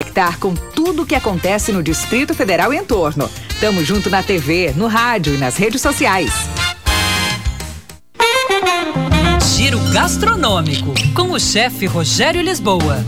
conectar com tudo o que acontece no Distrito Federal e entorno. Tamo junto na TV, no rádio e nas redes sociais. Giro gastronômico com o chefe Rogério Lisboa.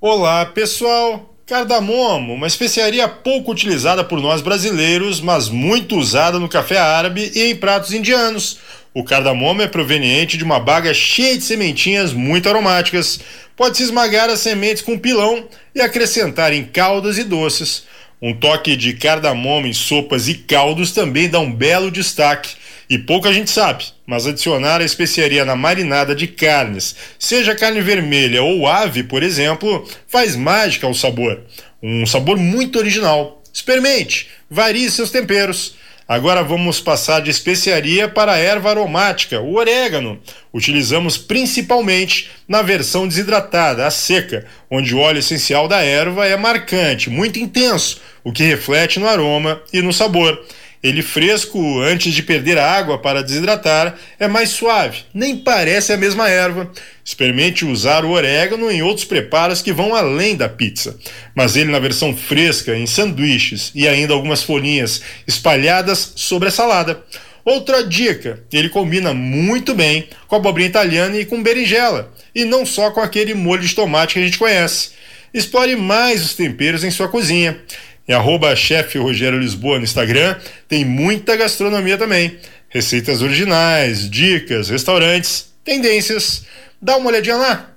Olá, pessoal. Cardamomo, uma especiaria pouco utilizada por nós brasileiros, mas muito usada no café árabe e em pratos indianos. O cardamomo é proveniente de uma baga cheia de sementinhas muito aromáticas. Pode-se esmagar as sementes com pilão e acrescentar em caldas e doces. Um toque de cardamomo em sopas e caldos também dá um belo destaque. E pouca gente sabe, mas adicionar a especiaria na marinada de carnes, seja carne vermelha ou ave, por exemplo, faz mágica ao sabor. Um sabor muito original. Experimente, varie seus temperos. Agora vamos passar de especiaria para a erva aromática, o orégano. Utilizamos principalmente na versão desidratada, a seca, onde o óleo essencial da erva é marcante, muito intenso, o que reflete no aroma e no sabor. Ele fresco, antes de perder a água para desidratar, é mais suave, nem parece a mesma erva. Experimente usar o orégano em outros preparos que vão além da pizza, mas ele na versão fresca, em sanduíches e ainda algumas folhinhas espalhadas sobre a salada. Outra dica: ele combina muito bem com abobrinha italiana e com berinjela, e não só com aquele molho de tomate que a gente conhece. Explore mais os temperos em sua cozinha. Em arroba chefe Rogério Lisboa no Instagram, tem muita gastronomia também. Receitas originais, dicas, restaurantes, tendências. Dá uma olhadinha lá.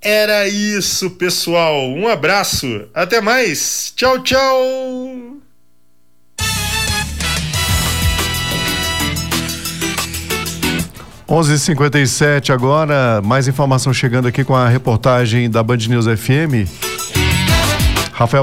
Era isso, pessoal. Um abraço. Até mais. Tchau, tchau. Onze cinquenta agora, mais informação chegando aqui com a reportagem da Band News FM. Rafael